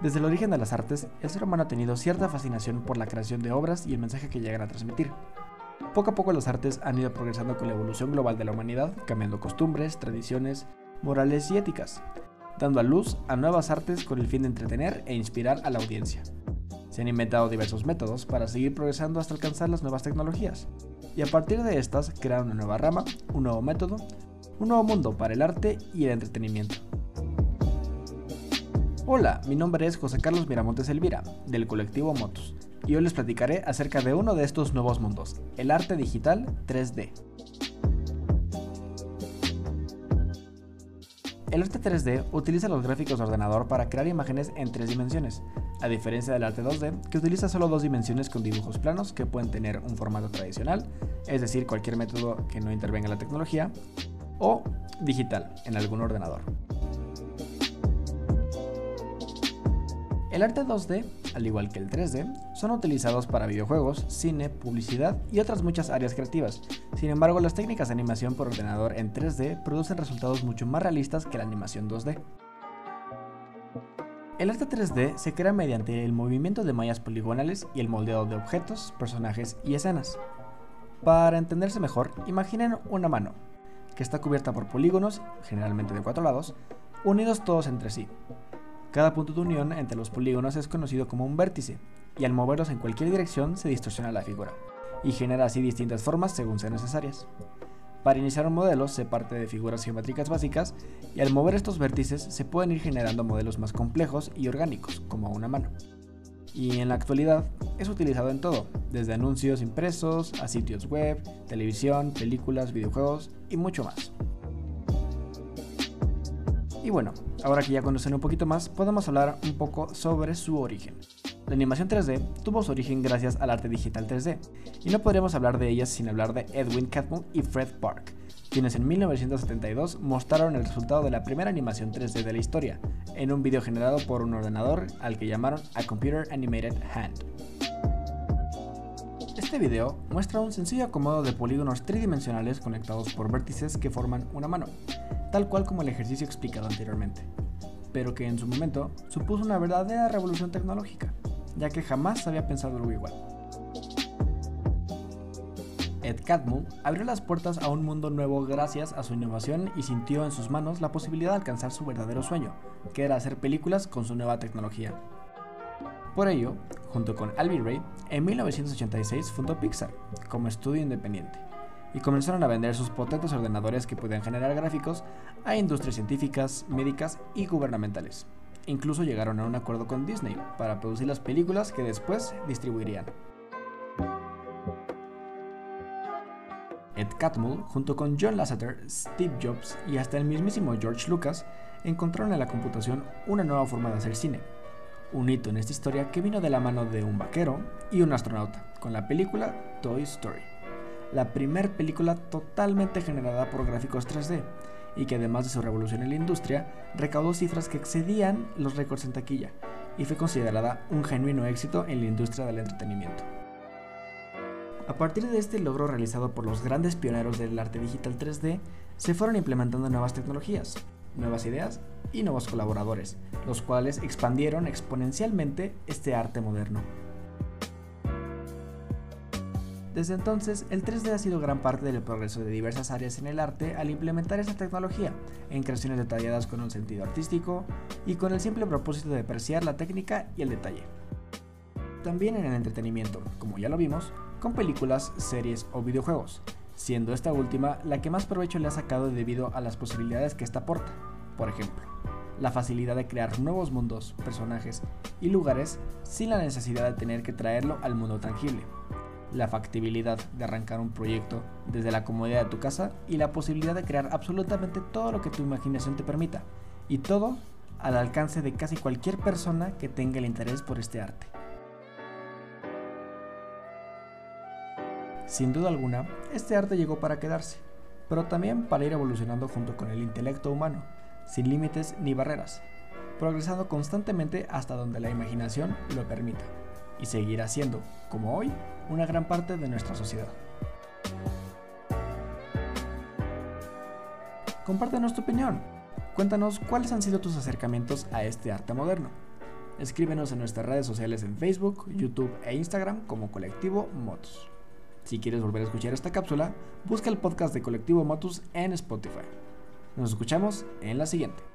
Desde el origen de las artes, el ser humano ha tenido cierta fascinación por la creación de obras y el mensaje que llegan a transmitir. Poco a poco las artes han ido progresando con la evolución global de la humanidad, cambiando costumbres, tradiciones, morales y éticas, dando a luz a nuevas artes con el fin de entretener e inspirar a la audiencia. Se han inventado diversos métodos para seguir progresando hasta alcanzar las nuevas tecnologías, y a partir de estas crear una nueva rama, un nuevo método, un nuevo mundo para el arte y el entretenimiento. Hola, mi nombre es José Carlos Miramontes Elvira, del colectivo Motus, y hoy les platicaré acerca de uno de estos nuevos mundos, el arte digital 3D. El arte 3D utiliza los gráficos de ordenador para crear imágenes en tres dimensiones, a diferencia del arte 2D, que utiliza solo dos dimensiones con dibujos planos que pueden tener un formato tradicional, es decir, cualquier método que no intervenga en la tecnología, o digital, en algún ordenador. El arte 2D, al igual que el 3D, son utilizados para videojuegos, cine, publicidad y otras muchas áreas creativas. Sin embargo, las técnicas de animación por ordenador en 3D producen resultados mucho más realistas que la animación 2D. El arte 3D se crea mediante el movimiento de mallas poligonales y el moldeado de objetos, personajes y escenas. Para entenderse mejor, imaginen una mano, que está cubierta por polígonos, generalmente de cuatro lados, unidos todos entre sí. Cada punto de unión entre los polígonos es conocido como un vértice, y al moverlos en cualquier dirección se distorsiona la figura, y genera así distintas formas según sean necesarias. Para iniciar un modelo se parte de figuras geométricas básicas y al mover estos vértices se pueden ir generando modelos más complejos y orgánicos, como una mano. Y en la actualidad es utilizado en todo, desde anuncios impresos a sitios web, televisión, películas, videojuegos y mucho más. Y bueno, ahora que ya conocen un poquito más, podemos hablar un poco sobre su origen. La animación 3D tuvo su origen gracias al arte digital 3D, y no podríamos hablar de ellas sin hablar de Edwin Catmull y Fred Park, quienes en 1972 mostraron el resultado de la primera animación 3D de la historia, en un video generado por un ordenador al que llamaron a Computer Animated Hand. Este video muestra un sencillo acomodo de polígonos tridimensionales conectados por vértices que forman una mano, tal cual como el ejercicio explicado anteriormente, pero que en su momento supuso una verdadera revolución tecnológica, ya que jamás había pensado algo igual. Ed Catmull abrió las puertas a un mundo nuevo gracias a su innovación y sintió en sus manos la posibilidad de alcanzar su verdadero sueño, que era hacer películas con su nueva tecnología. Por ello, junto con Alvin Ray, en 1986 fundó Pixar como estudio independiente y comenzaron a vender sus potentes ordenadores que podían generar gráficos a industrias científicas, médicas y gubernamentales. Incluso llegaron a un acuerdo con Disney para producir las películas que después distribuirían. Ed Catmull, junto con John Lasseter, Steve Jobs y hasta el mismísimo George Lucas, encontraron en la computación una nueva forma de hacer cine. Un hito en esta historia que vino de la mano de un vaquero y un astronauta, con la película Toy Story la primera película totalmente generada por gráficos 3D y que además de su revolución en la industria, recaudó cifras que excedían los récords en taquilla y fue considerada un genuino éxito en la industria del entretenimiento. A partir de este logro realizado por los grandes pioneros del arte digital 3D, se fueron implementando nuevas tecnologías, nuevas ideas y nuevos colaboradores, los cuales expandieron exponencialmente este arte moderno. Desde entonces, el 3D ha sido gran parte del progreso de diversas áreas en el arte al implementar esta tecnología en creaciones detalladas con un sentido artístico y con el simple propósito de apreciar la técnica y el detalle. También en el entretenimiento, como ya lo vimos, con películas, series o videojuegos, siendo esta última la que más provecho le ha sacado debido a las posibilidades que esta aporta. Por ejemplo, la facilidad de crear nuevos mundos, personajes y lugares sin la necesidad de tener que traerlo al mundo tangible, la factibilidad de arrancar un proyecto desde la comodidad de tu casa y la posibilidad de crear absolutamente todo lo que tu imaginación te permita. Y todo al alcance de casi cualquier persona que tenga el interés por este arte. Sin duda alguna, este arte llegó para quedarse, pero también para ir evolucionando junto con el intelecto humano, sin límites ni barreras, progresando constantemente hasta donde la imaginación lo permita y seguirá siendo, como hoy, una gran parte de nuestra sociedad. Compártenos tu opinión. Cuéntanos cuáles han sido tus acercamientos a este arte moderno. Escríbenos en nuestras redes sociales en Facebook, YouTube e Instagram como Colectivo Motus. Si quieres volver a escuchar esta cápsula, busca el podcast de Colectivo Motus en Spotify. Nos escuchamos en la siguiente.